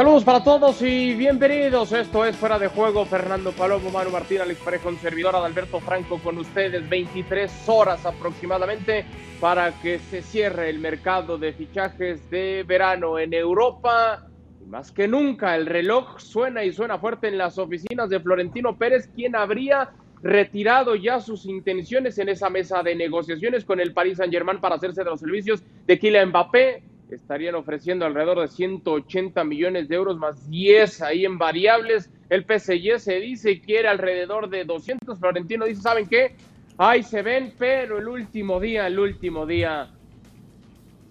Saludos para todos y bienvenidos. Esto es Fuera de Juego. Fernando Palomo, Manu Martín, Alex Parejo, un servidor Adalberto Franco con ustedes. 23 horas aproximadamente para que se cierre el mercado de fichajes de verano en Europa. Y más que nunca, el reloj suena y suena fuerte en las oficinas de Florentino Pérez, quien habría retirado ya sus intenciones en esa mesa de negociaciones con el Paris Saint-Germain para hacerse de los servicios de Kylian Mbappé estarían ofreciendo alrededor de 180 millones de euros más 10 ahí en variables. El PSG se dice quiere alrededor de 200. Florentino dice, ¿saben qué? Ahí se ven, pero el último día, el último día.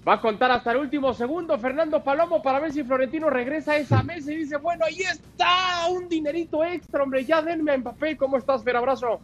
Va a contar hasta el último segundo Fernando Palomo para ver si Florentino regresa a esa mesa y dice, bueno, ahí está, un dinerito extra, hombre, ya denme a Mbappé. ¿Cómo estás, Fer? Abrazo.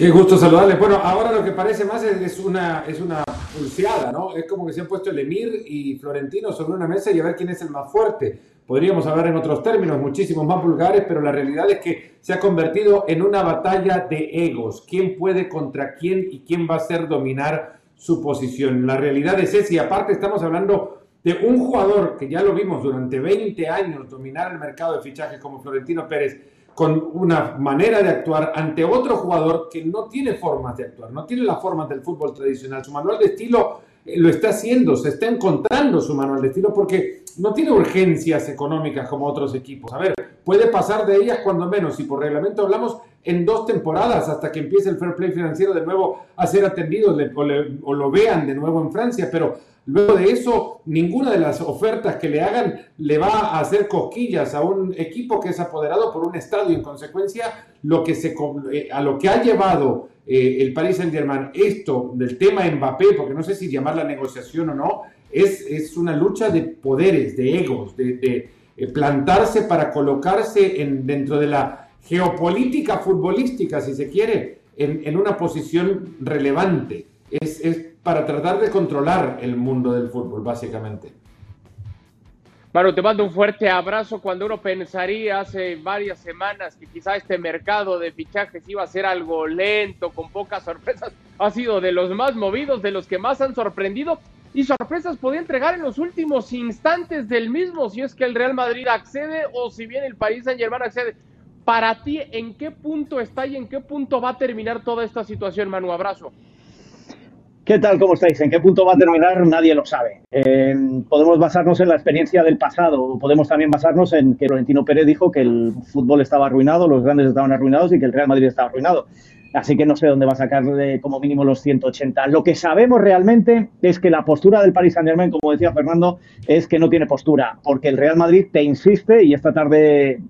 Qué gusto saludarle. Bueno, ahora lo que parece más es, una, es una pulseada, ¿no? Es como que se han puesto el Emir y Florentino sobre una mesa y a ver quién es el más fuerte. Podríamos hablar en otros términos, muchísimos más vulgares, pero la realidad es que se ha convertido en una batalla de egos. ¿Quién puede contra quién y quién va a hacer dominar su posición? La realidad es esa y aparte estamos hablando de un jugador que ya lo vimos durante 20 años dominar el mercado de fichajes como Florentino Pérez con una manera de actuar ante otro jugador que no tiene formas de actuar, no tiene las formas del fútbol tradicional. Su manual de estilo eh, lo está haciendo, se está encontrando su manual de estilo porque no tiene urgencias económicas como otros equipos. A ver, puede pasar de ellas cuando menos, y por reglamento hablamos en dos temporadas hasta que empiece el fair play financiero de nuevo a ser atendido o, lo vean de nuevo en Francia, pero luego de eso ninguna de las ofertas que le hagan le va a hacer cosquillas a un equipo que es apoderado por un estadio. En consecuencia, lo que se, eh, a lo que ha llevado eh, el Paris Saint Germain esto del tema Mbappé, porque no sé si llamarla negociación o no, es, es una lucha de poderes, de egos, de, eh, plantarse para colocarse en, dentro de la geopolítica futbolística, si se quiere, en, una posición relevante. Es, es, para tratar de controlar el mundo del fútbol, básicamente. Bueno, te mando un fuerte abrazo cuando uno pensaría hace varias semanas que quizá este mercado de fichajes iba a ser algo lento, con pocas sorpresas. Ha sido de los más movidos, de los que más han sorprendido y sorpresas podía entregar en los últimos instantes del mismo si es que el Real Madrid accede o si bien el País Saint Germain accede. Para ti, ¿en qué punto está y en qué punto va a terminar toda esta situación, Manu? Abrazo. ¿Qué tal? ¿Cómo estáis? ¿En qué punto va a terminar? Nadie lo sabe. Eh, podemos basarnos en la experiencia del pasado, podemos también basarnos en que Florentino Pérez dijo que el fútbol estaba arruinado, los grandes estaban arruinados y que el Real Madrid estaba arruinado. Así que no sé dónde va a sacar como mínimo los 180. Lo que sabemos realmente es que la postura del Paris Saint-Germain, como decía Fernando, es que no tiene postura, porque el Real Madrid te insiste, y esta tarde eh,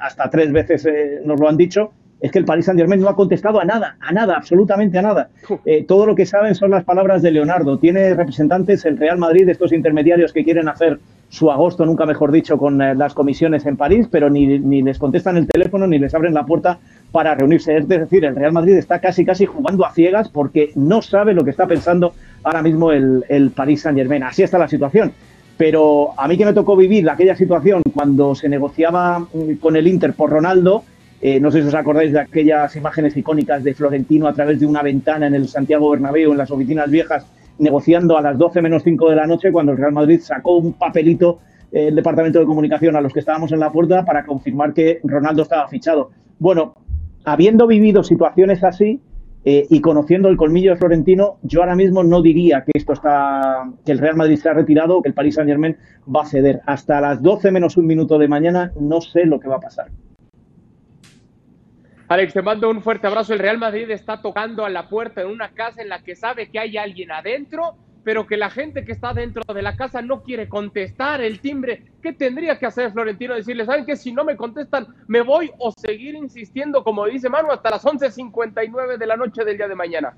hasta tres veces eh, nos lo han dicho, es que el Paris Saint Germain no ha contestado a nada, a nada, absolutamente a nada. Eh, todo lo que saben son las palabras de Leonardo. Tiene representantes el Real Madrid, estos intermediarios que quieren hacer su agosto, nunca mejor dicho, con eh, las comisiones en París, pero ni, ni, les contestan el teléfono ni les abren la puerta para reunirse. Es decir, el Real Madrid está casi, casi jugando a ciegas porque no sabe lo que está pensando ahora mismo el, el Paris Saint Germain. Así está la situación. Pero a mí que me tocó vivir aquella situación cuando se negociaba mm, con el Inter por Ronaldo, eh, no sé si os acordáis de aquellas imágenes icónicas de Florentino a través de una ventana en el Santiago Bernabéu, en las oficinas viejas, negociando a las 12 menos 5 de la noche, cuando el Real Madrid sacó un papelito eh, el departamento de comunicación a los que estábamos en la puerta para confirmar que Ronaldo estaba fichado. Bueno, habiendo vivido situaciones así eh, y conociendo el colmillo de Florentino, yo ahora mismo no diría que esto está, que el Real Madrid se ha retirado o que el Paris Saint Germain va a ceder. Hasta las 12 menos un minuto de mañana no sé lo que va a pasar. Alex, te mando un fuerte abrazo. El Real Madrid está tocando a la puerta de una casa en la que sabe que hay alguien adentro, pero que la gente que está dentro de la casa no quiere contestar el timbre. ¿Qué tendría que hacer Florentino? Decirle, ¿saben qué? Si no me contestan, me voy o seguir insistiendo, como dice Manu, hasta las 11.59 de la noche del día de mañana.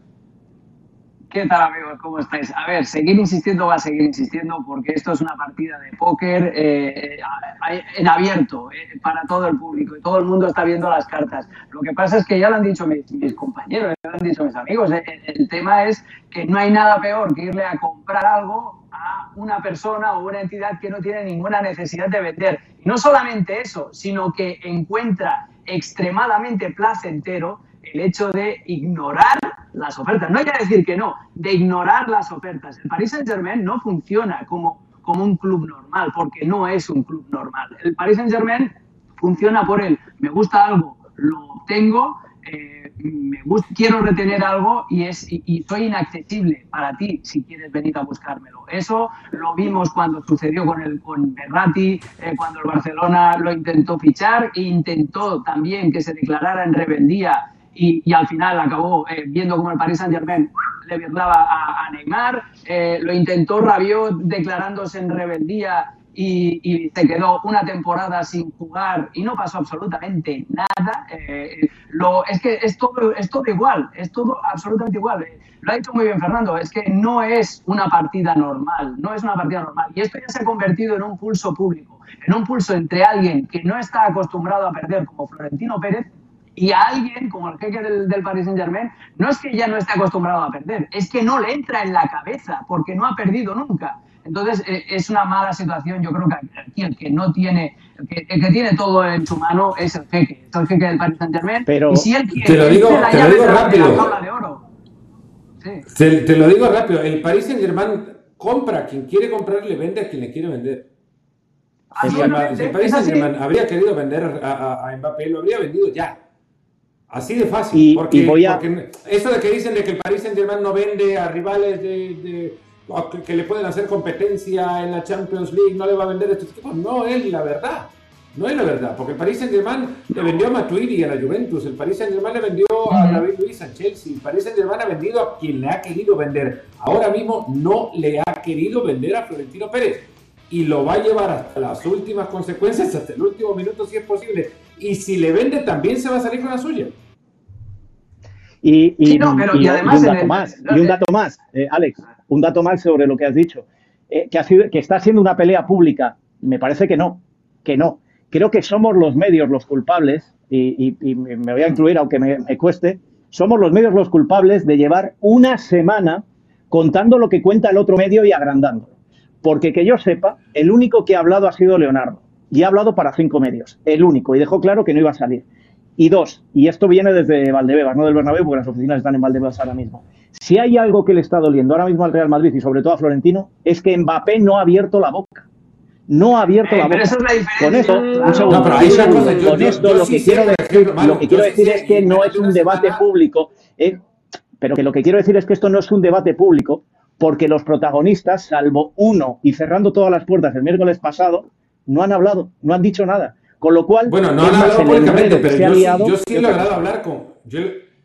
¿Qué tal amigos? ¿Cómo estáis? A ver, seguir insistiendo va a seguir insistiendo porque esto es una partida de póker eh, eh, en abierto eh, para todo el público y todo el mundo está viendo las cartas. Lo que pasa es que ya lo han dicho mis, compañeros, ya lo han dicho mis amigos, el, tema es que no hay nada peor que irle a comprar algo a una persona o una entidad que no tiene ninguna necesidad de vender. No solamente eso, sino que encuentra extremadamente placentero el hecho de ignorar las ofertas. No hay que decir que no, de ignorar las ofertas. El Paris Saint-Germain no funciona como, como un club normal, porque no es un club normal. El Paris Saint-Germain funciona por él, me gusta algo, lo obtengo, eh, me quiero retener algo y, es, y, soy inaccesible para ti si quieres venir a buscármelo. Eso lo vimos cuando sucedió con, el, con Berratti, eh, cuando el Barcelona lo intentó fichar e intentó también que se declarara en rebeldía y, al final acabó eh, viendo como el Paris Saint-Germain le violaba a, Neymar, lo intentó Rabiot declarándose en rebeldía y, se quedó una temporada sin jugar y no pasó absolutamente nada. Eh, lo, es que es todo, es todo igual, es todo absolutamente igual. Eh, lo ha dicho muy bien Fernando, es que no es una partida normal, no es una partida normal. Y esto ya se ha convertido en un pulso público, en un pulso entre alguien que no está acostumbrado a perder como Florentino Pérez y a alguien como el jeque del, del, Paris Saint Germain, no es que ya no esté acostumbrado a perder, es que no le entra en la cabeza porque no ha perdido nunca. Entonces, eh, es una mala situación. Yo creo que aquí el que no tiene, el que, tiene todo en su mano es el jeque, es el jeque del Paris Saint Germain. Pero, y si él quiere, te lo digo, te lo digo rápido. De oro. Te, lo digo rápido. El Paris Saint Germain compra a quien quiere comprar, le vende a quien le quiere vender. Si el, Paris Saint Germain habría querido vender a, Mbappé, lo habría vendido ya. Así de fácil. porque, porque, eso de que dicen de que el Paris Saint Germain no vende a rivales de que le pueden hacer competencia en la Champions League, no le va a vender a estos equipos. No es la verdad. No es la verdad, porque el Paris Saint-Germain le vendió a Matuidi a la Juventus, el Paris Saint-Germain le vendió a David Luiz a Chelsea, el Paris Saint-Germain ha vendido a quien le ha querido vender. Ahora mismo no le ha querido vender a Florentino Pérez y lo va a llevar hasta las últimas consecuencias, hasta el último minuto si es posible. Y si le vende también se va a salir con la suya. Y, y, además un dato más, y un dato más, eh, Alex un dato más sobre lo que has dicho. Eh, que, ha sido, que está siendo una pelea pública. Me parece que no, que no. Creo que somos los medios los culpables, y, me voy a incluir aunque me, cueste, somos los medios los culpables de llevar una semana contando lo que cuenta el otro medio y agrandándolo. Porque que yo sepa, el único que ha hablado ha sido Leonardo. Y ha hablado para cinco medios, el único, y dejó claro que no iba a salir. Y dos, y esto viene desde Valdebebas, no del Bernabéu, porque las oficinas están en Valdebebas ahora mismo. Si hay algo que le está doliendo ahora mismo al Real Madrid y sobre todo a Florentino, es que Mbappé no ha abierto la boca. No ha abierto la boca. Con esto, un segundo, con esto lo, que quiero decir, lo que quiero decir es que no es un debate público, eh, pero que lo que quiero decir es que esto no es un debate público, porque los protagonistas, salvo uno y cerrando todas las puertas el miércoles pasado, no han hablado, no han dicho nada. Con lo cual, bueno, no han hablado públicamente, pero yo, yo, sí he logrado hablar con. Yo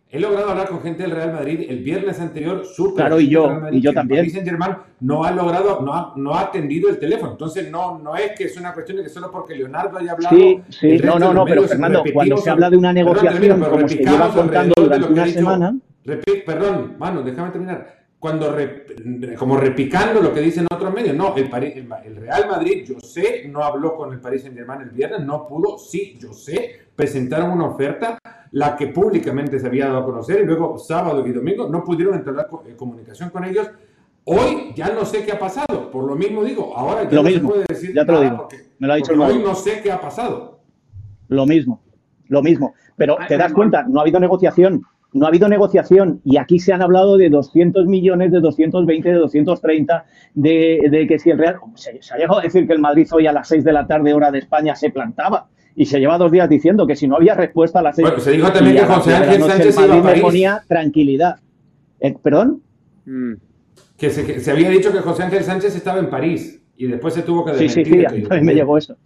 he logrado hablar con gente del Real Madrid el viernes anterior. Súper claro, y yo, y yo también. Saint Germain no ha logrado, no ha, no ha atendido el teléfono. Entonces, no, no es que es una cuestión de que solo porque Leonardo haya hablado. Sí, sí, no, no, no, pero Fernando, cuando se habla de una negociación, como se lleva contando durante una semana. perdón, mano, déjame terminar cuando como repicando lo que dicen otros medios. No, el, el, Real Madrid, yo sé, no habló con el Paris Saint Germain el viernes, no pudo, sí, yo sé, presentaron una oferta, la que públicamente se había dado a conocer, y luego sábado y domingo no pudieron entrar en comunicación con ellos. Hoy ya no sé qué ha pasado, por lo mismo digo, ahora ya no se puede decir ya te lo digo. Me lo ha dicho hoy no sé qué ha pasado. Lo mismo, lo mismo. Pero te das cuenta, no ha habido negociación no ha habido negociación y aquí se han hablado de 200 millones, de 220, de 230, de, de que si el Real... Se, ha llegado a decir que el Madrid hoy a las 6 de la tarde, hora de España, se plantaba. Y se lleva dos días diciendo que si no había respuesta a las 6... Bueno, se dijo también que José Ángel Sánchez iba a París. ponía tranquilidad. Eh, ¿Perdón? Mm. Que se, había dicho que José Ángel Sánchez estaba en París y después se tuvo que desmentir. Sí, sí, sí, a mí me llegó eso.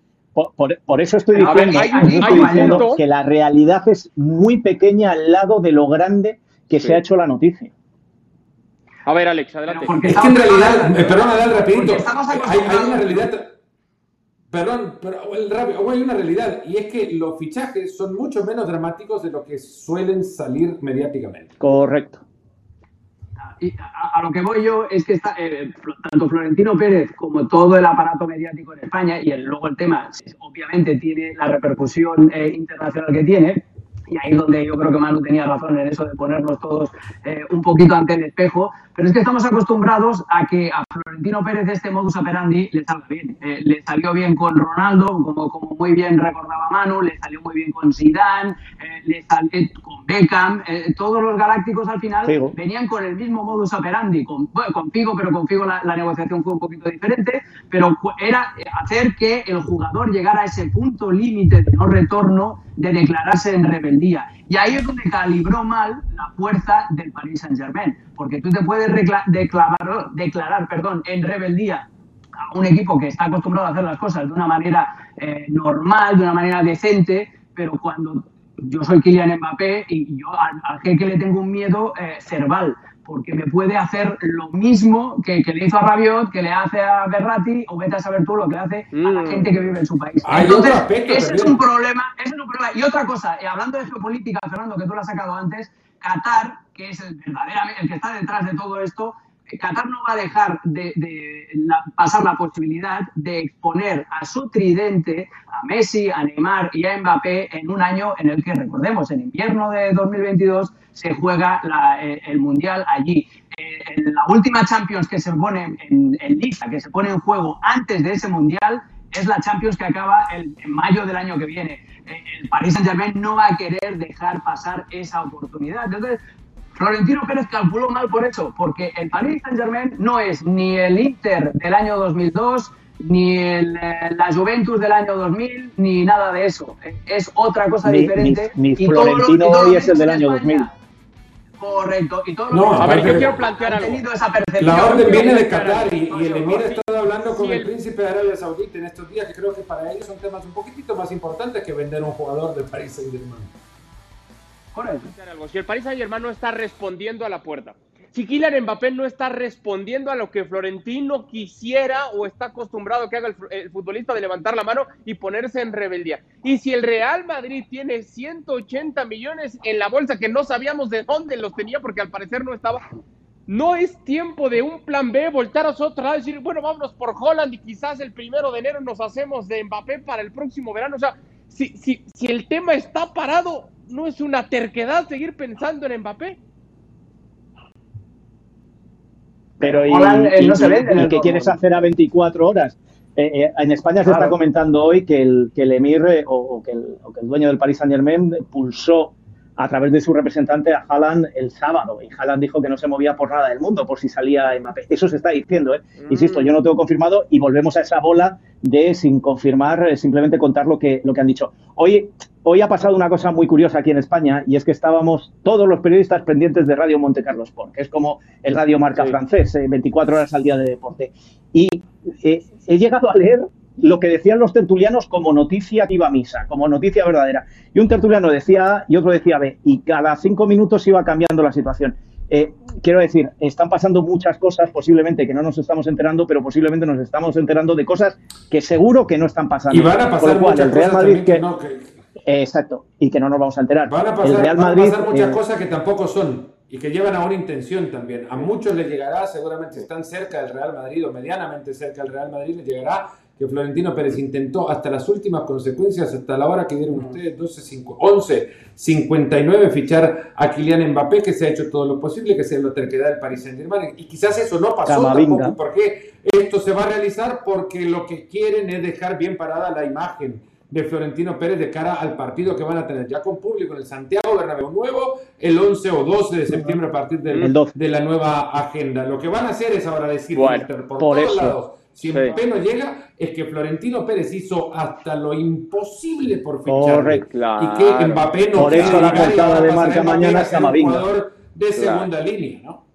Por, eso estoy diciendo, que la realidad es muy pequeña al lado de lo grande que se ha hecho la noticia. A ver, Alex, adelante. Es que en realidad, eh, perdón, Adal, rapidito, hay, una realidad, perdón, pero hay una realidad, y es que los fichajes son mucho menos dramáticos de lo que suelen salir mediáticamente. Correcto a, lo que voy yo es que está, eh, tanto Florentino Pérez como todo el aparato mediático en España, y luego el tema obviamente tiene la repercusión eh, internacional que tiene, y ahí es donde yo creo que Manu tenía razón en eso de ponernos todos eh, un poquito ante el espejo, pero es que estamos acostumbrados a que a Florentino Pérez este modus operandi le salga bien. le salió bien con Ronaldo, como, como muy bien recordaba Manu, le salió muy bien con Zidane, le salió con Beckham, eh, todos los galácticos al final venían con el mismo modus operandi, con, con Figo, pero con Figo la, negociación fue un poquito diferente, pero era hacer que el jugador llegara a ese punto límite de no retorno de declararse en rebeldía. Y ahí es donde calibró mal la fuerza del Paris Saint-Germain, porque tú te puedes declarar, declarar perdón, en rebeldía a un equipo que está acostumbrado a hacer las cosas de una manera eh, normal, de una manera decente, pero cuando yo soy Kylian Mbappé y yo al, que le tengo un miedo eh, cerval, porque me puede hacer lo mismo que, le hizo a Rabiot, que le hace a Berratti, o vete a saber tú lo que le hace a la mm. gente que vive en su país. Entonces, ese es un problema, ese es un problema. Y otra cosa, eh, hablando de geopolítica, Fernando, que tú lo has sacado antes, Qatar, que es el verdaderamente el que está detrás de todo esto, Qatar no va a dejar de, pasar la posibilidad de exponer a su tridente, a Messi, a Neymar y a Mbappé en un año en el que, recordemos, en invierno de 2022 se juega eh, el Mundial allí. Eh, en la última Champions que se pone en, lista, que se pone en juego antes de ese Mundial, es la Champions que acaba en mayo del año que viene. Eh, el Paris Saint-Germain no va a querer dejar pasar esa oportunidad. Entonces, Florentino Pérez calculó mal por eso, porque el Paris Saint-Germain no es ni el Inter del año 2002, ni el, eh, la Juventus del año 2000, ni nada de eso. Es otra cosa diferente. Mi, Florentino hoy es el del año 2000. Correcto. Y todo no, a ver, yo quiero plantear algo. Esa la orden viene de Qatar y, el Emir hablando con el, príncipe de Arabia Saudita en estos días, que creo que para ellos son temas un poquitito más importantes que vender un jugador del Paris Saint-Germain. Si el Paris Saint Germain no está respondiendo a la puerta, si Kylian Mbappé no está respondiendo a lo que Florentino quisiera o está acostumbrado que haga el, futbolista de levantar la mano y ponerse en rebeldía. Y si el Real Madrid tiene 180 millones en la bolsa que no sabíamos de dónde los tenía porque al parecer no estaba, no es tiempo de un plan B, voltar a otro lado y decir, bueno, vámonos por Holland y quizás el primero de enero nos hacemos de Mbappé para el próximo verano. O sea, si, si, si el tema está parado, ¿no es una terquedad seguir pensando en Mbappé? Pero y, eh, qué quieres hacer a 24 horas? Eh, eh, en España se está comentando hoy que el, que el Emir o, que el, o, que el, dueño del Paris Saint Germain pulsó a través de su representante a Haaland el sábado. Y Haaland dijo que no se movía por nada del mundo, por si salía Mbappé. Eso se está diciendo, ¿eh? Mm. Insisto, yo no tengo confirmado y volvemos a esa bola de, sin confirmar, eh, simplemente contar lo que, lo que han dicho. Hoy, hoy ha pasado una cosa muy curiosa aquí en España y es que estábamos todos los periodistas pendientes de Radio Monte Carlo Sport, que es como el radio marca francés, 24 eh, horas al día de deporte. Y he llegado a leer lo que decían los tertulianos como noticia que iba a misa, como noticia verdadera. Y un tertuliano decía A y otro decía B, y cada cinco minutos iba cambiando la situación. Eh, quiero decir, están pasando muchas cosas, posiblemente que no nos estamos enterando, pero posiblemente nos estamos enterando de cosas que seguro que no están pasando. Y van a pasar muchas cosas Madrid que, no, exacto, y que no nos vamos a enterar. Van a pasar, Real Madrid, muchas eh, cosas que tampoco son y que llevan a una intención también. A muchos les llegará, seguramente están cerca del Real Madrid o medianamente cerca del Real Madrid, les llegará que Florentino Pérez intentó hasta las últimas consecuencias, hasta la hora que dieron ustedes, 12, 11, 59, fichar a Kylian Mbappé, que se ha hecho todo lo posible, que sea la terquedad del Paris Saint-Germain. Y quizás eso no pasó tampoco, porque esto se va a realizar porque lo que quieren es dejar bien parada la imagen de Florentino Pérez de cara al partido que van a tener ya con público en el Santiago Bernabéu Nuevo el 11 o 12 de septiembre a partir de la nueva agenda. Lo que van a hacer es ahora decir por, todos lados si Mbappé no llega, es que Florentino Pérez hizo hasta lo imposible por fichar. Correcto, Y que Mbappé no Por eso la portada de marca mañana es Camavinga. jugador de segunda línea, ¿no?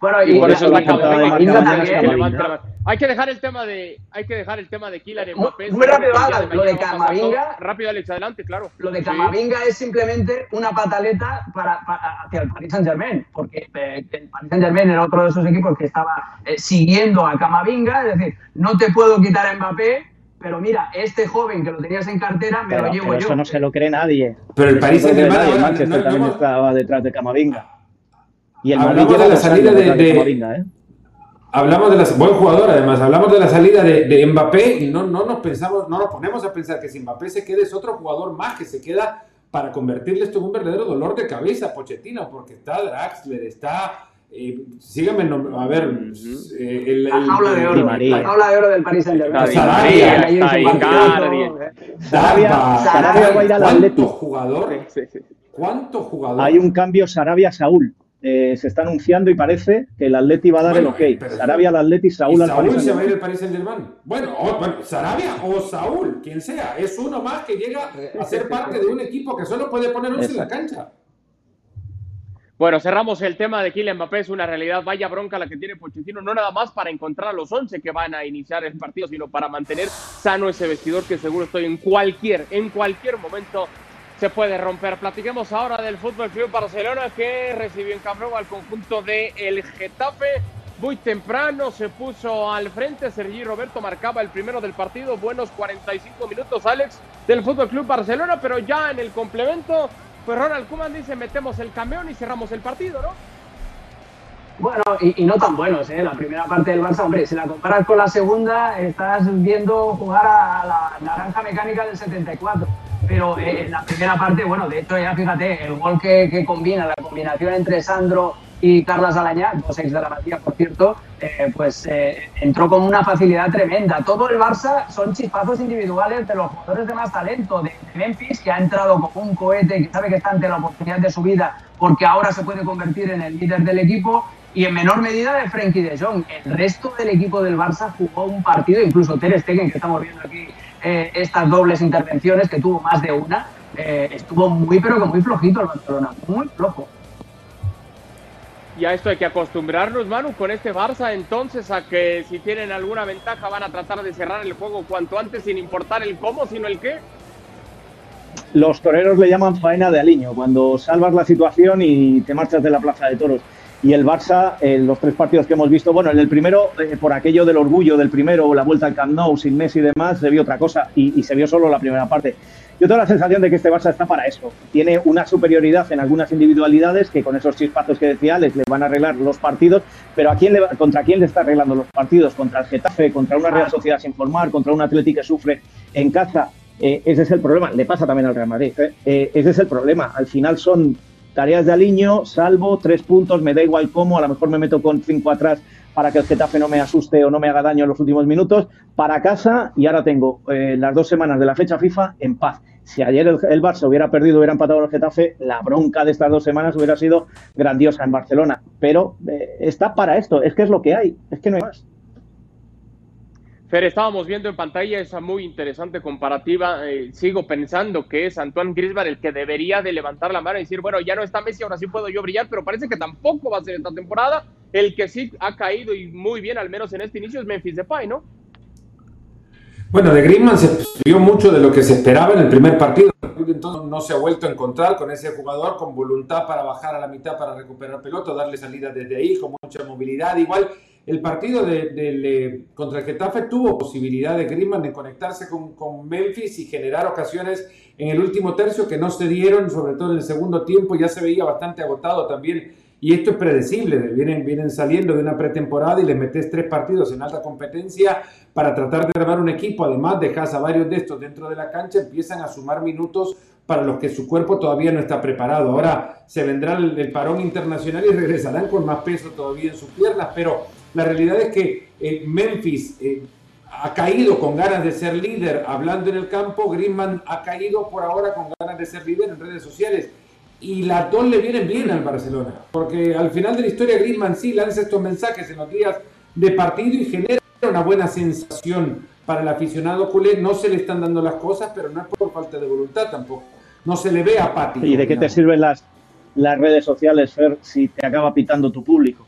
Bueno, y, por eso la portada de marca mañana hay que dejar el tema de, hay que dejar el tema de Kylian Mbappé. Muy, rápido, lo de Camavinga. Rápido, Alex, adelante, claro. Lo de Camavinga es simplemente una pataleta para, hacia el Paris Saint Germain, porque eh, el Paris Saint Germain era otro de esos equipos que estaba eh, siguiendo a Camavinga, es decir, no te puedo quitar a Mbappé, pero mira, este joven que lo tenías en cartera me lo llevo pero yo. Eso no se lo cree nadie. Pero el Paris Saint Germain no, Manchester también estaba detrás de Camavinga. Y el Madrid lleva la salida de, de, Camavinga, ¿eh? Hablamos de la buen jugador, además, hablamos de la salida de, Mbappé y no, no nos pensamos, no nos ponemos a pensar que si Mbappé se quede es otro jugador más que se queda para convertirle esto en un verdadero dolor de cabeza Pochettino, porque está Draxler, está Eh, síganme, a ver. Eh, el, la jaula de oro. La jaula de oro del Paris Saint-Germain. Sarabia. Sarabia va a ir al Atlético. jugador? ¿Cuántos jugadores? Hay un cambio Sarabia-Saúl. Eh, se está anunciando y parece que el Atleti va a dar el ok. Sarabia al Atleti, Saúl al Paris Saúl se va a ir al Paris Saint-Germain. Bueno, bueno, Sarabia o Saúl, quien sea, es uno más que llega a ser parte de un equipo que solo puede poner 11 en la cancha. Bueno, cerramos el tema de Kylian Mbappé, es una realidad, vaya bronca la que tiene Pochettino, no nada más para encontrar a los 11 que van a iniciar el partido, sino para mantener sano ese vestidor que seguro estoy en cualquier, en cualquier momento se puede romper. Platiquemos ahora del Fútbol Club Barcelona que recibió en Camp al conjunto de el Getafe. Muy temprano se puso al frente. Sergi Roberto marcaba el primero del partido. Buenos 45 minutos, Alex, del Fútbol Club Barcelona. Pero ya en el complemento pues Ronald Koeman dice, metemos el camión y cerramos el partido, ¿no? Bueno, y, no tan buenos, ¿eh? La primera parte del Barça, hombre, si la comparas con la segunda, estás viendo jugar a la naranja mecánica del 74. Pero eh, en la primera parte, bueno, de hecho, ya fíjate, el gol que, combina, la combinación entre Sandro y Carlas Alañá, dos ex de la Matía, por cierto, eh, pues eh, entró con una facilidad tremenda. Todo el Barça son chispazos individuales de los jugadores de más talento, de, Memphis, que ha entrado como un cohete, que sabe que está ante la oportunidad de su vida, porque ahora se puede convertir en el líder del equipo, y en menor medida de Frenkie de Jong. El resto del equipo del Barça jugó un partido, incluso Ter Stegen, que estamos viendo aquí eh, estas dobles intervenciones, que tuvo más de una, estuvo muy, pero que muy flojito el Barcelona, muy flojo. Y a esto hay que acostumbrarnos, Manu, con este Barça, entonces, a que si tienen alguna ventaja van a tratar de cerrar el juego cuanto antes, sin importar el cómo, sino el qué. Los toreros le llaman faena de aliño, cuando salvas la situación y te marchas de la plaza de toros. Y el Barça, en los tres partidos que hemos visto, bueno, en el primero, eh, por aquello del orgullo del primero, la vuelta al Camp Nou sin Messi y demás, se vio otra cosa y, y se vio solo la primera parte. Yo tengo la sensación de que este Barça está para eso. Tiene una superioridad en algunas individualidades que con esos chispazos que decía les le van a arreglar los partidos, pero ¿a quién le, ¿contra quién le está arreglando los partidos? ¿Contra el Getafe? ¿Contra una Real Sociedad sin formar? ¿Contra un Atlético que sufre en casa? Eh, ese es el problema. Le pasa también al Real Madrid. ¿eh? Eh, ese es el problema. Al final son tareas de aliño, salvo tres puntos, me da igual cómo, a lo mejor me meto con cinco atrás para que el Getafe no me asuste o no me haga daño en los últimos minutos, para casa y ahora tengo las dos semanas de la fecha FIFA en paz si ayer el, Barça hubiera perdido, hubiera empatado el Getafe, la bronca de estas dos semanas hubiera sido grandiosa en Barcelona. Pero eh, está para esto, es que es lo que hay, es que no hay más. Fer, estábamos viendo en pantalla esa muy interesante comparativa. Eh, sigo pensando que es Antoine Griezmann el que debería de levantar la mano y decir, bueno, ya no está Messi, ahora sí puedo yo brillar, pero parece que tampoco va a ser esta temporada. El que sí ha caído y muy bien, al menos en este inicio, es Memphis Depay, ¿no? Bueno, de Griezmann se vio mucho de lo que se esperaba en el primer partido. Entonces no se ha vuelto a encontrar con ese jugador con voluntad para bajar a la mitad para recuperar pelota, darle salida desde ahí con mucha movilidad. Igual el partido de, contra el Getafe tuvo posibilidad de Griezmann de conectarse con, Memphis y generar ocasiones en el último tercio que no se dieron, sobre todo en el segundo tiempo. Ya se veía bastante agotado también y esto es predecible, vienen, vienen saliendo de una pretemporada y les metes tres partidos en alta competencia para tratar de armar un equipo, además dejas a varios de estos dentro de la cancha, empiezan a sumar minutos para los que su cuerpo todavía no está preparado. Ahora se vendrá el, parón internacional y regresarán con más peso todavía en sus piernas, pero la realidad es que eh, Memphis eh, ha caído con ganas de ser líder hablando en el campo, Griezmann ha caído por ahora con ganas de ser líder en redes sociales y las dos le vienen bien al Barcelona, porque al final de la historia Griezmann sí lanza estos mensajes en los días de partido y genera una buena sensación para el aficionado culé, no se le están dando las cosas, pero no es por falta de voluntad tampoco, no se le ve apático. ¿Y de qué te sirven las, las redes sociales, Fer, si te acaba pitando tu público?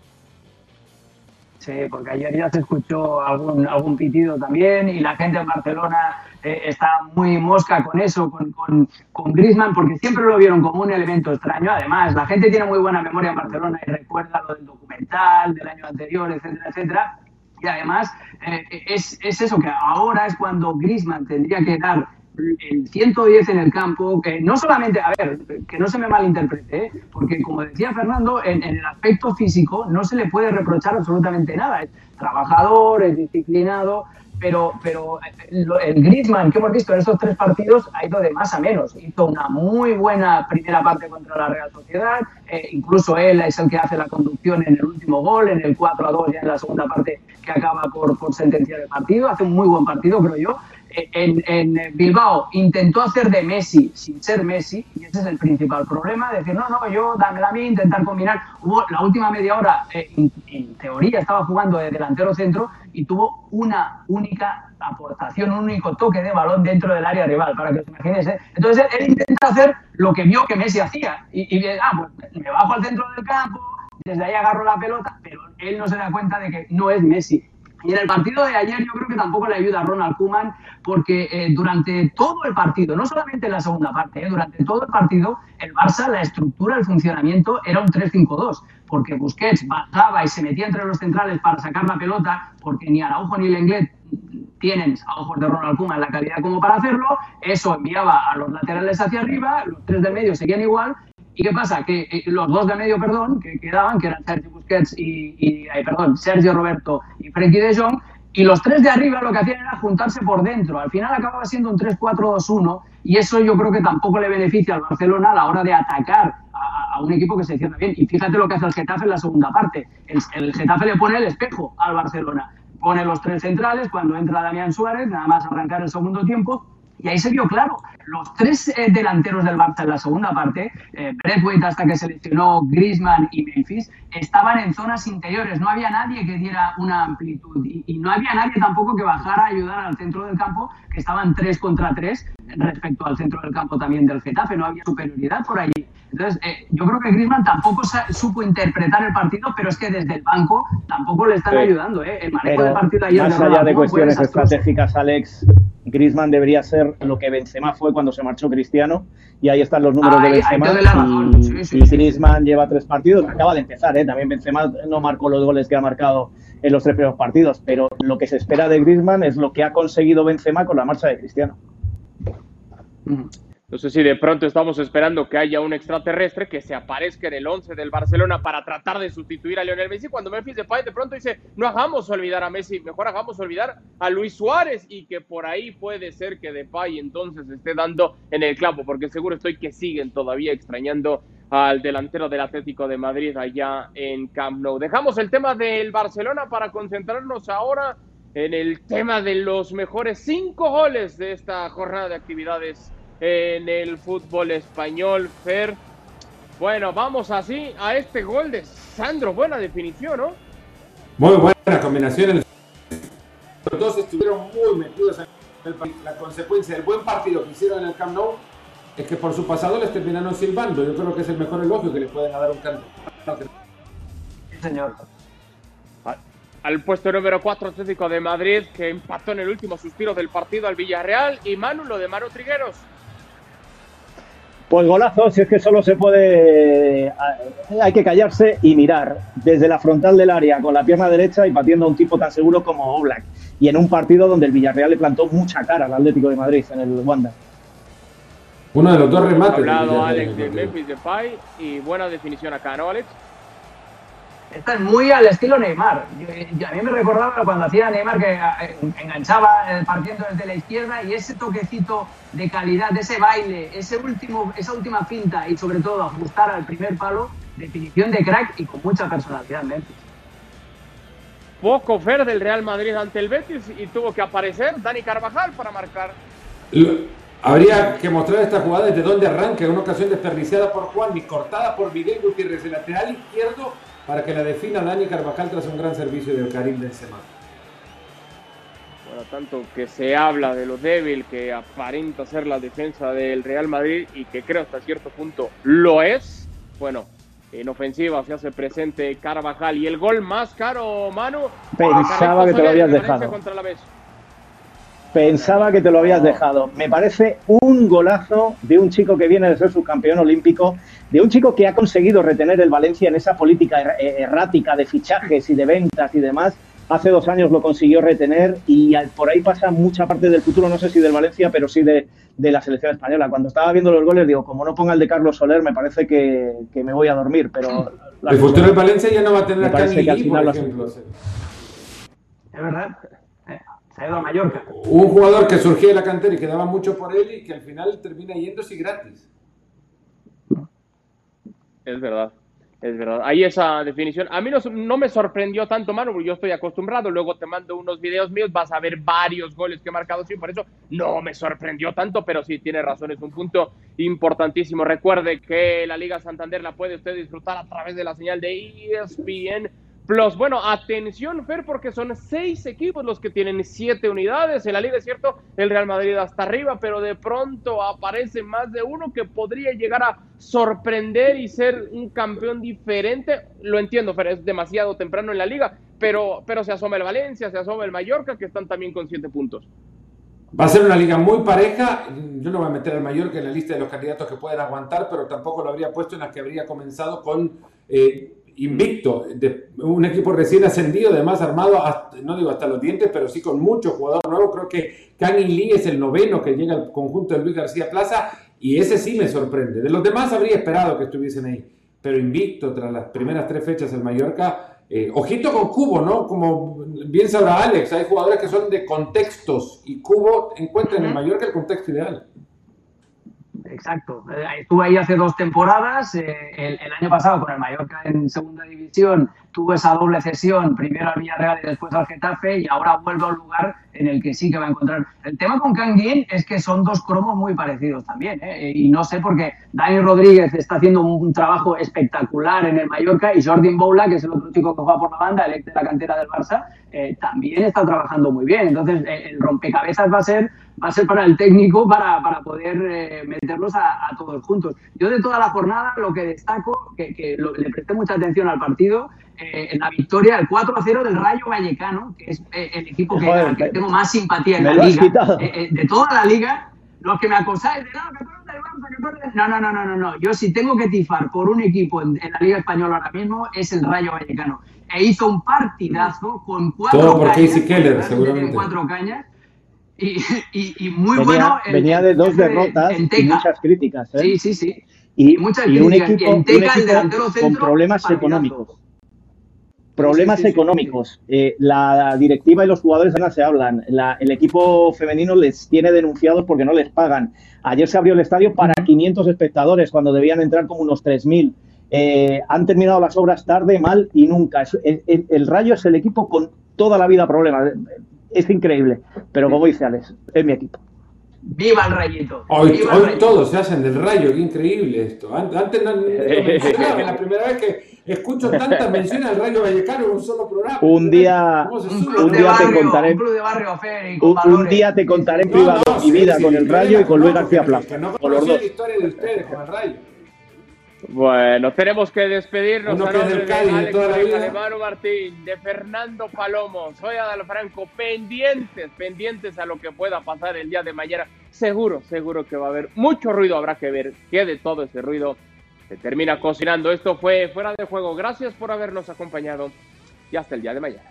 Sí, porque ayer ya se escuchó algún, algún pitido también y la gente en Barcelona eh, está muy mosca con eso, con, con, con Griezmann, porque siempre lo vieron como un elemento extraño. Además, la gente tiene muy buena memoria en Barcelona y recuerda lo del documental del año anterior, etcétera, etcétera. Y además, eh, es, es eso, que ahora es cuando Griezmann tendría que dar el 110 en el campo, que no solamente, a ver, que no se me malinterprete, ¿eh? porque como decía Fernando, en, el aspecto físico no se le puede reprochar absolutamente nada. Es trabajador, es disciplinado, pero, pero eh, el Griezmann que hemos visto en estos tres partidos ha ido de más a menos. Hizo una muy buena primera parte contra la Real Sociedad, eh, incluso él es el que hace la conducción en el último gol, en el 4 a 2 ya en la segunda parte que acaba por, por sentenciar el partido. Hace un muy buen partido, creo yo en, Bilbao intentó hacer de Messi sin ser Messi, y ese es el principal problema, decir, no, no, yo dame a mí, intentar combinar. Hubo la última media hora, eh, en, teoría estaba jugando de delantero centro y tuvo una única aportación, un único toque de balón dentro del área rival, para que os imaginéis. ¿eh? Entonces él, intenta hacer lo que vio que Messi hacía, y, y ah, pues me bajo al centro del campo, desde ahí agarro la pelota, pero él no se da cuenta de que no es Messi. Y en el partido de ayer yo creo que tampoco le ayuda a Ronald Koeman porque eh, durante todo el partido, no solamente en la segunda parte, eh, durante todo el partido el Barça, la estructura, el funcionamiento era un 3-5-2 porque Busquets bajaba y se metía entre los centrales para sacar la pelota porque ni Araujo ni Lenglet tienen a ojos de Ronald Koeman la calidad como para hacerlo, eso enviaba a los laterales hacia arriba, los tres de medio seguían igual ¿Y qué pasa? Que eh, los dos de medio, perdón, que quedaban, que eran Sergio Busquets y, perdón, Sergio Roberto y Frenkie de Jong, y los tres de arriba lo que hacían era juntarse por dentro. Al final acababa siendo un 3-4-2-1 y eso yo creo que tampoco le beneficia al Barcelona a la hora de atacar a, un equipo que se cierra bien. Y fíjate lo que hace el Getafe en la segunda parte. El, el Getafe le pone el espejo al Barcelona. Pone los tres centrales cuando entra Damián Suárez, nada más arrancar el segundo tiempo, y ahí se vio claro, los tres eh, delanteros del Barça en la segunda parte, eh, hasta que seleccionó Griezmann y Memphis, estaban en zonas interiores. No había nadie que diera una amplitud y, no había nadie tampoco que bajara a ayudar al centro del campo, que estaban tres contra tres respecto al centro del campo también del Getafe. No había superioridad por allí. Entonces, eh, yo creo que Griezmann tampoco supo interpretar el partido, pero es que desde el banco tampoco le están ayudando. ¿eh? El manejo del partido ayer Más allá de cuestiones estratégicas, Alex, Griezmann debería ser lo que Benzema fue cuando se marchó Cristiano, y ahí están los números de Benzema. y, Griezmann lleva tres partidos, acaba de empezar, ¿eh? también Benzema no marcó los goles que ha marcado en los tres primeros partidos, pero lo que se espera de Griezmann es lo que ha conseguido Benzema con la marcha de Cristiano. No sé si de pronto estamos esperando que haya un extraterrestre que se aparezca en el 11 del Barcelona para tratar de sustituir a Lionel Messi. Cuando Memphis Depay de pronto dice, no hagamos olvidar a Messi, mejor hagamos olvidar a Luis Suárez y que por ahí puede ser que Depay entonces esté dando en el clavo, porque seguro estoy que siguen todavía extrañando al delantero del Atlético de Madrid allá en Camp Nou. Dejamos el tema del Barcelona para concentrarnos ahora en el tema de los mejores cinco goles de esta jornada de actividades en el fútbol español, Fer. Bueno, vamos así a este gol de Sandro. Buena definición, ¿no? Muy buena combinación. Los dos estuvieron muy metidos en el La consecuencia del buen partido que hicieron en el Camp Nou es que por su pasado les terminaron silbando. Yo creo que es el mejor elogio que le pueden dar un canto. Sí, señor. Al puesto número 4 Atlético de Madrid, que empató en el último suspiro del partido al Villarreal. Y Manu, lo de Manu Trigueros. Pues golazo, si es que solo se puede. Hay que callarse y mirar desde la frontal del área con la pierna derecha y batiendo a un tipo tan seguro como Oblak. Y en un partido donde el Villarreal le plantó mucha cara al Atlético de Madrid en el Wanda. Uno de los dos remates. hablado Alex de Memphis Depay y buena definición acá, ¿no, Alex? Está muy al estilo Neymar. a mí me recordaba cuando hacía Neymar que eh, enganchaba partiendo desde la izquierda y ese toquecito de calidad, ese baile, ese último, esa última finta y sobre todo ajustar al primer palo, definición de crack y con mucha personalidad Memphis. Poco Fer del Real Madrid ante el Betis y tuvo que aparecer Dani Carvajal para marcar. Habría que mostrar esta jugada desde donde arranca, en una ocasión desperdiciada por Juan y cortada por Miguel Gutiérrez, el lateral izquierdo para que la defina Dani Carvajal tras un gran servicio de Karim Benzema. Bueno, tanto que se habla de lo débil que aparenta ser la defensa del Real Madrid y que creo hasta cierto punto lo es. Bueno, en ofensiva se hace presente Carvajal y el gol más caro, Manu. Pensaba que te lo habías dejado. Pensaba que te lo habías dejado. Me parece un golazo de un chico que viene de ser subcampeón olímpico, de un chico que ha conseguido retener el Valencia en esa política er-, eh, errática de fichajes y de ventas y demás. Hace dos años lo consiguió retener y por ahí pasa mucha parte del futuro, no sé si del Valencia, pero sí de, la selección española. Cuando estaba viendo los goles, digo, como no ponga el de Carlos Soler, me parece que, me voy a dormir. Pero el futuro del Valencia ya no va a tener a Cani, por ejemplo. Es verdad Se ha ido a Mallorca. Un jugador que surgía de la cantera y que daba mucho por él y que al final termina yéndose gratis. Es verdad. Es verdad. Hay esa definición. A mí no, no, me sorprendió tanto, mano, porque yo estoy acostumbrado. Luego te mando unos videos míos, vas a ver varios goles que he marcado, sí, por eso no me sorprendió tanto, pero sí, tiene razón, es un punto importantísimo. Recuerde que la Liga Santander la puede usted disfrutar a través de la señal de ESPN Plus. Bueno, atención, Fer, porque son seis equipos los que tienen siete unidades. En la liga es cierto, el Real Madrid hasta arriba, pero de pronto aparece más de uno que podría llegar a sorprender y ser un campeón diferente. Lo entiendo, Fer, es demasiado temprano en la liga, pero, pero se asoma el Valencia, se asoma el Mallorca, que están también con siete puntos. Va a ser una liga muy pareja. Yo no voy a meter al Mallorca en la lista de los candidatos que pueden aguantar, pero tampoco lo habría puesto en la que habría comenzado con eh, invicto, de un equipo recién ascendido, además armado, no digo hasta los dientes, pero sí con muchos jugadores nuevos. Creo que Kang Lee es el noveno que llega al conjunto de Luis García Plaza y ese sí me sorprende. De los demás habría esperado que estuviesen ahí, pero invicto tras las primeras tres fechas el Mallorca. Eh, ojito con Cubo, ¿no? Como bien sabrá Alex, hay jugadores que son de contextos y Cubo encuentra en el Mallorca el contexto ideal exacto. Eh, estuve ahí hace dos temporadas, eh, el, el, año pasado con el Mallorca en segunda división, tuvo esa doble cesión, primero al Villarreal y después al Getafe, y ahora vuelve a un lugar en el que sí que va a encontrar. El tema con Canguín es que son dos cromos muy parecidos también, ¿eh? y no sé por qué Dani Rodríguez está haciendo un, trabajo espectacular en el Mallorca y Jordi Boula, que es el otro chico que juega por la banda, el ex de la cantera del Barça, eh, también está trabajando muy bien. Entonces, eh, el rompecabezas va a ser va a ser para el técnico para, para poder eh, meterlos a, a, todos juntos. Yo de toda la jornada lo que destaco, que, que lo, le presté mucha atención al partido, eh, en la victoria, el 4-0 del Rayo Vallecano, que es eh, el equipo que, Joder, que, tengo más simpatía en la liga, eh, de toda la liga, los que me acosáis de no, que no, no, no, no, no, no. Yo si tengo que tifar por un equipo en, en, la Liga Española ahora mismo es el Rayo Vallecano. E hizo un partidazo con cuatro Todo por cañas. Casey Keller, seguramente. Cuatro cañas. Y, y, y muy venía, bueno. El, venía de dos derrotas y muchas críticas. ¿eh? Sí, sí, sí. Y, y muchas y un críticas. equipo, en Teca, un equipo el delantero centro, con problemas partidazo. económicos. Problemas Sí, sí, sí, económicos. Eh, la directiva y los jugadores apenas se hablan. La- el equipo femenino les tiene denunciados porque no les pagan. Ayer se abrió el estadio para 500 espectadores cuando debían entrar como unos 3.000. Eh, han terminado las obras tarde, mal y nunca. Es- el, el- el Rayo es el equipo con toda la vida problemas. Es increíble. Pero como dice Alex, es mi equipo. Viva el Rayito. Hoy, Viva el hoy Rayito. todos se hacen del rayo, qué increíble esto. An- Antes no, no es la primera vez que escucho tantas menciones al Rayo Vallecano en un solo programa. Un día- ¿Cómo se Un de día te contaré- un de día te contaré en No, privado no, mi sí, vida sí, con el sí, Rayo y con Luis García Plaza. Que no Con los conocía dos. la historia de ustedes con el Rayo. Bueno, tenemos que despedirnos Uno a nombre del Cádiz de Alex toda la vida. de Manu Martín, de Fernando Palomo, soy Adal Franco, pendientes, pendientes a lo que pueda pasar el día de mañana. Seguro, seguro que va a haber mucho ruido, habrá que ver qué de todo ese ruido se termina cocinando. Esto fue Fuera de Juego. Gracias por habernos acompañado y hasta el día de mañana.